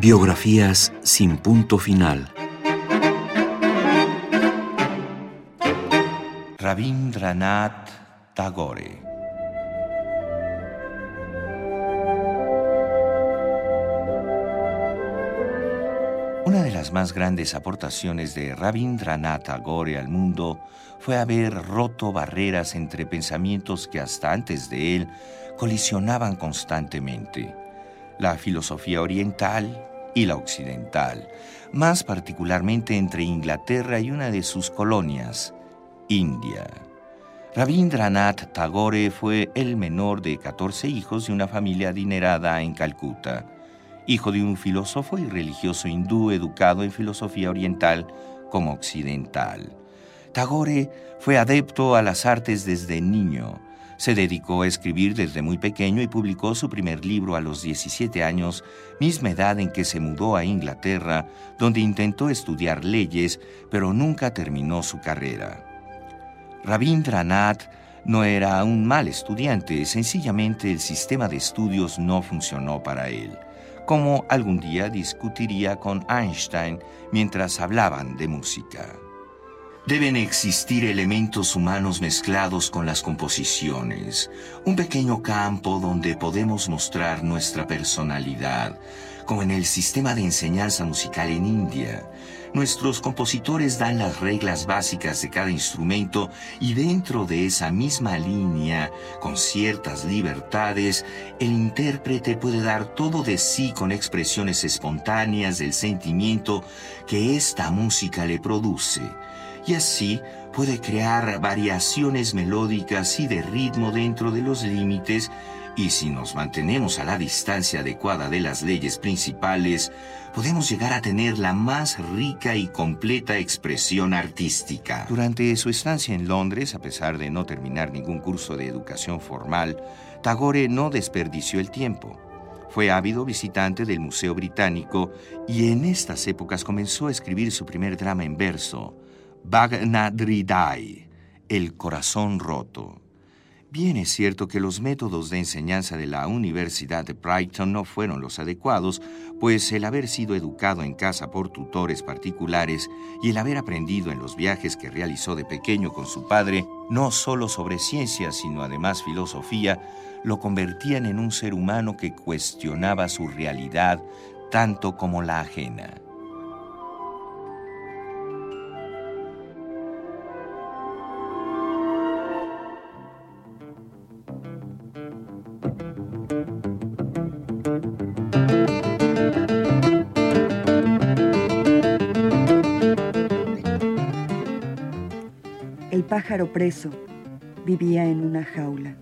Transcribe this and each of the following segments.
Biografías sin punto final. Rabindranath Tagore. Una de las más grandes aportaciones de Rabindranath Tagore al mundo fue haber roto barreras entre pensamientos que hasta antes de él colisionaban constantemente, la filosofía oriental y la occidental, más particularmente entre Inglaterra y una de sus colonias, India. Rabindranath Tagore fue el menor de 14 hijos de una familia adinerada en Calcuta, hijo de un filósofo y religioso hindú educado en filosofía oriental como occidental. Tagore fue adepto a las artes desde niño. Se dedicó a escribir desde muy pequeño y publicó su primer libro a los 17 años, misma edad en que se mudó a Inglaterra, donde intentó estudiar leyes, pero nunca terminó su carrera. Rabindranath no era un mal estudiante, sencillamente el sistema de estudios no funcionó para él, como algún día discutiría con Einstein mientras hablaban de música. Deben existir elementos humanos mezclados con las composiciones, un pequeño campo donde podemos mostrar nuestra personalidad, como en el sistema de enseñanza musical en India. Nuestros compositores dan las reglas básicas de cada instrumento y dentro de esa misma línea, con ciertas libertades, el intérprete puede dar todo de sí con expresiones espontáneas del sentimiento que esta música le produce y así puede crear variaciones melódicas y de ritmo dentro de los límites y si nos mantenemos a la distancia adecuada de las leyes principales, podemos llegar a tener la más rica y completa expresión artística. Durante su estancia en Londres, a pesar de no terminar ningún curso de educación formal, Tagore no desperdició el tiempo. Fue ávido visitante del Museo Británico y en estas épocas comenzó a escribir su primer drama en verso, Bhagnadridai, el corazón roto. Bien es cierto que los métodos de enseñanza de la Universidad de Brighton no fueron los adecuados, pues el haber sido educado en casa por tutores particulares y el haber aprendido en los viajes que realizó de pequeño con su padre, no solo sobre ciencia, sino además filosofía, lo convertían en un ser humano que cuestionaba su realidad tanto como la ajena. Pájaro preso vivía en una jaula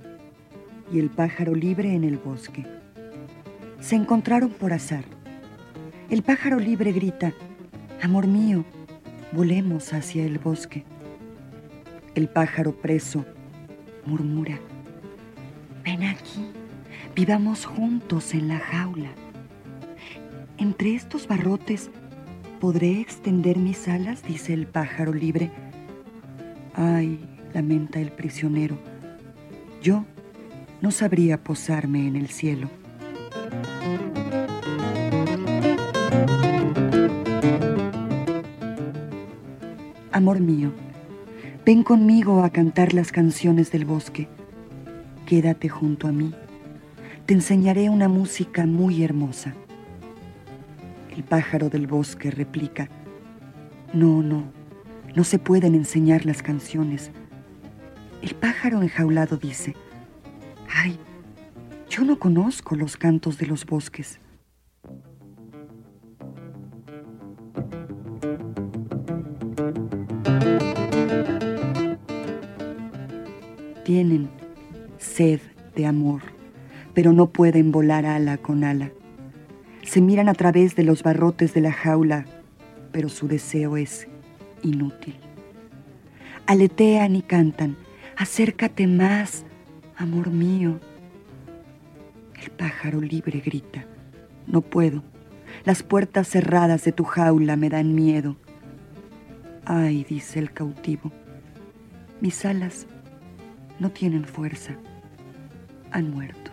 y el pájaro libre en el bosque. Se encontraron por azar. El pájaro libre grita, Amor mío, volemos hacia el bosque. El pájaro preso murmura, Ven aquí, vivamos juntos en la jaula. Entre estos barrotes podré extender mis alas, dice el pájaro libre. Ay, lamenta el prisionero, yo no sabría posarme en el cielo. Amor mío, ven conmigo a cantar las canciones del bosque. Quédate junto a mí. Te enseñaré una música muy hermosa. El pájaro del bosque replica, no, no, no se pueden enseñar las canciones. El pájaro enjaulado dice, ay, yo no conozco los cantos de los bosques. Tienen sed de amor, pero no pueden volar ala con ala. Se miran a través de los barrotes de la jaula, pero su deseo es inútil. Aletean y cantan, acércate más, amor mío. El pájaro libre grita, no puedo, las puertas cerradas de tu jaula me dan miedo. Ay, dice el cautivo, mis alas no tienen fuerza, han muerto.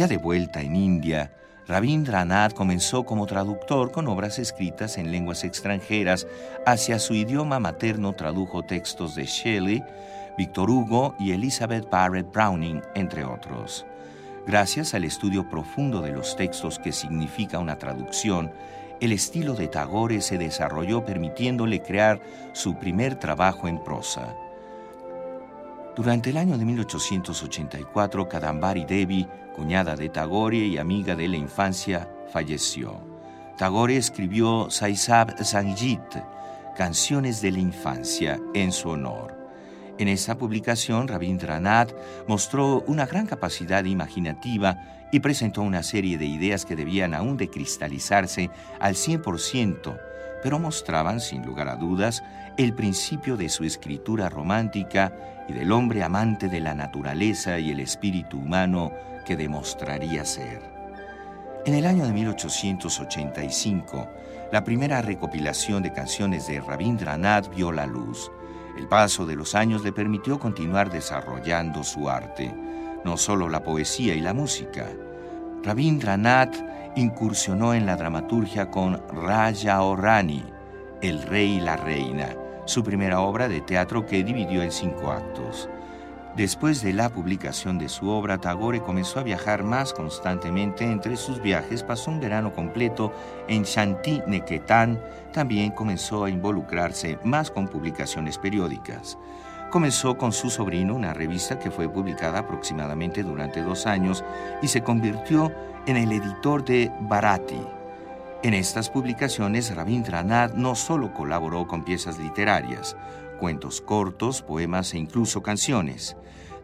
Ya de vuelta en India, Rabindranath comenzó como traductor con obras escritas en lenguas extranjeras. Hacia su idioma materno tradujo textos de Shelley, Victor Hugo y Elizabeth Barrett Browning, entre otros. Gracias al estudio profundo de los textos que significa una traducción, el estilo de Tagore se desarrolló permitiéndole crear su primer trabajo en prosa. Durante el año de 1884, Kadambari Devi, cuñada de Tagore y amiga de la infancia, falleció. Tagore escribió Saisab Sanjit, Canciones de la Infancia, en su honor. En esta publicación, Rabindranath mostró una gran capacidad imaginativa y presentó una serie de ideas que debían aún de cristalizarse al 100%, pero mostraban, sin lugar a dudas, el principio de su escritura romántica y del hombre amante de la naturaleza y el espíritu humano que demostraría ser. En el año de 1885, la primera recopilación de canciones de Rabindranath vio la luz. El paso de los años le permitió continuar desarrollando su arte, no solo la poesía y la música. Rabindranath incursionó en la dramaturgia con Raja Rani, El Rey y la Reina, su primera obra de teatro que dividió en cinco actos. Después de la publicación de su obra, Tagore comenzó a viajar más constantemente. Entre sus viajes pasó un verano completo en Shanti Neketan. También comenzó a involucrarse más con publicaciones periódicas. Comenzó con su sobrino una revista que fue publicada aproximadamente durante dos años y se convirtió en el editor de Bharati. En estas publicaciones, Rabindranath no solo colaboró con piezas literarias, cuentos cortos, poemas e incluso canciones.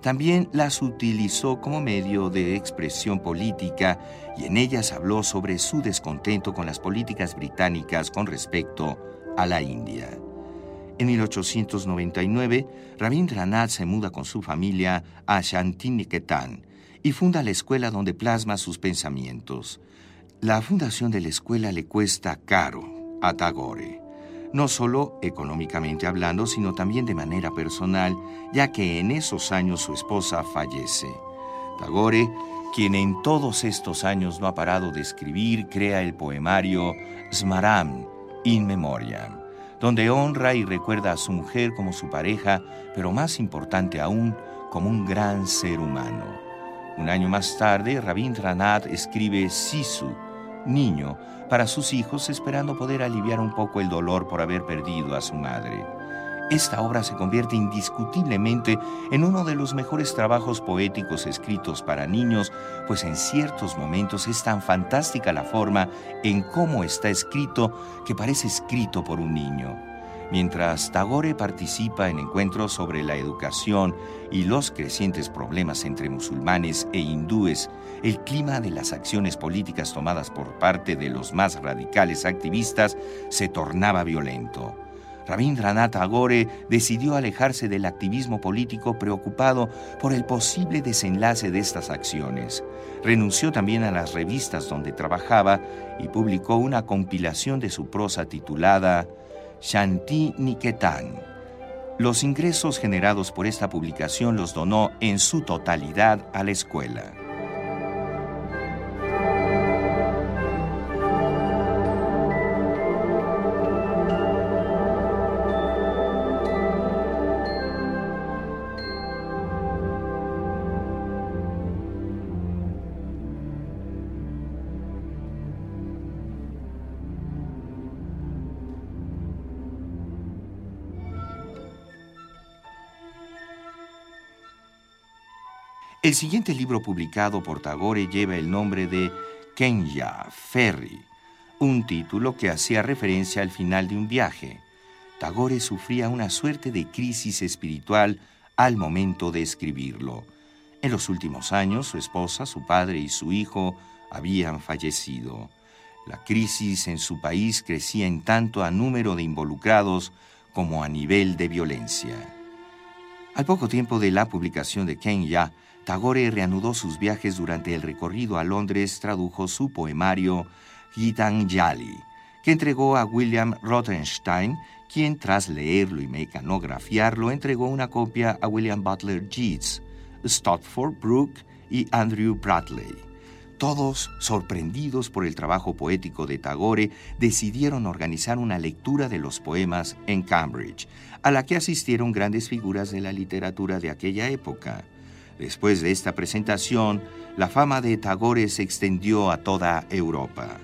También las utilizó como medio de expresión política y en ellas habló sobre su descontento con las políticas británicas con respecto a la India. En 1899, Rabindranath se muda con su familia a Shantiniketan y funda la escuela donde plasma sus pensamientos. La fundación de la escuela le cuesta caro a Tagore no solo económicamente hablando, sino también de manera personal, ya que en esos años su esposa fallece. Tagore, quien en todos estos años no ha parado de escribir, crea el poemario Smaram, In Memoriam, donde honra y recuerda a su mujer como su pareja, pero más importante aún, como un gran ser humano. Un año más tarde, Rabindranath escribe Sisu, niño, para sus hijos esperando poder aliviar un poco el dolor por haber perdido a su madre. Esta obra se convierte indiscutiblemente en uno de los mejores trabajos poéticos escritos para niños, pues en ciertos momentos es tan fantástica la forma en cómo está escrito que parece escrito por un niño. Mientras Tagore participa en encuentros sobre la educación y los crecientes problemas entre musulmanes e hindúes, el clima de las acciones políticas tomadas por parte de los más radicales activistas se tornaba violento. Rabindranath Tagore decidió alejarse del activismo político preocupado por el posible desenlace de estas acciones. Renunció también a las revistas donde trabajaba y publicó una compilación de su prosa titulada Shanti Niketan. Los ingresos generados por esta publicación los donó en su totalidad a la escuela. El siguiente libro publicado por Tagore lleva el nombre de Kenya Ferry, un título que hacía referencia al final de un viaje. Tagore sufría una suerte de crisis espiritual al momento de escribirlo. En los últimos años, su esposa, su padre y su hijo habían fallecido. La crisis en su país crecía en tanto a número de involucrados como a nivel de violencia. Al poco tiempo de la publicación de Kenya, Tagore reanudó sus viajes durante el recorrido a Londres, tradujo su poemario Gitanjali, que entregó a William Rothenstein, quien tras leerlo y mecanografiarlo entregó una copia a William Butler Yeats, Stotford Brooke y Andrew Bradley. Todos, sorprendidos por el trabajo poético de Tagore, decidieron organizar una lectura de los poemas en Cambridge, a la que asistieron grandes figuras de la literatura de aquella época. Después de esta presentación, la fama de Tagore se extendió a toda Europa.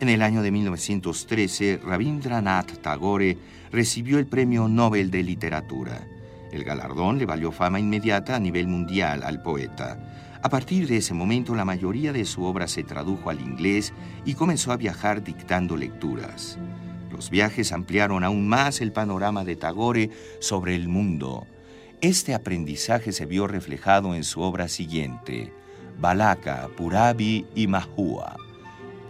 En el año de 1913, Rabindranath Tagore recibió el Premio Nobel de Literatura. El galardón le valió fama inmediata a nivel mundial al poeta. A partir de ese momento, la mayoría de su obra se tradujo al inglés y comenzó a viajar dictando lecturas. Los viajes ampliaron aún más el panorama de Tagore sobre el mundo. Este aprendizaje se vio reflejado en su obra siguiente, Balaka, Purabi y Mahua.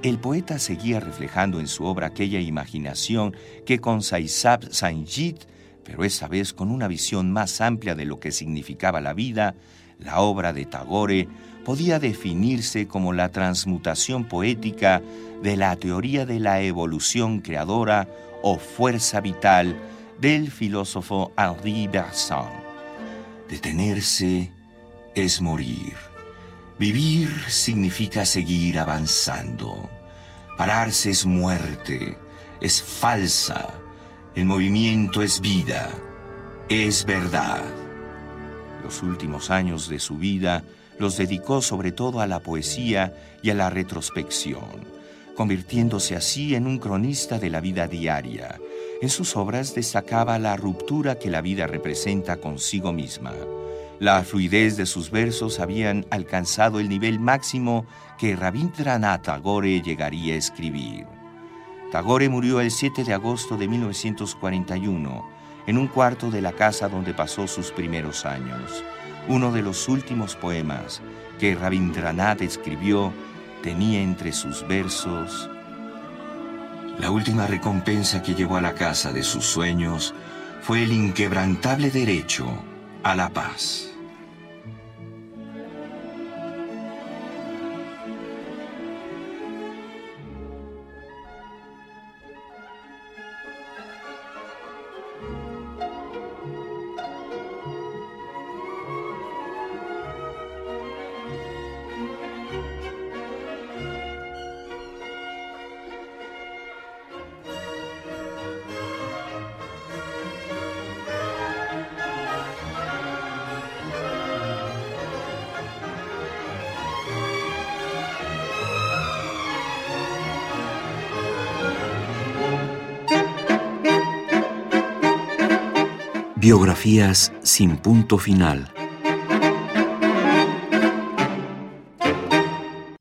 El poeta seguía reflejando en su obra aquella imaginación que con Saisab Sanjit, pero esta vez con una visión más amplia de lo que significaba la vida, la obra de Tagore podía definirse como la transmutación poética de la teoría de la evolución creadora o fuerza vital del filósofo Henri Bergson. Detenerse es morir. Vivir significa seguir avanzando. Pararse es muerte, es falsa. El movimiento es vida, es verdad. Los últimos años de su vida los dedicó sobre todo a la poesía y a la retrospección, convirtiéndose así en un cronista de la vida diaria. En sus obras destacaba la ruptura que la vida representa consigo misma la fluidez de sus versos habían alcanzado el nivel máximo que Rabindranath Tagore llegaría a escribir. Tagore murió el 7 de agosto de 1941 en un cuarto de la casa donde pasó sus primeros años. Uno de los últimos poemas que Rabindranath escribió tenía entre sus versos La última recompensa que llevó a la casa de sus sueños fue el inquebrantable derecho a la paz. Biografías sin punto final.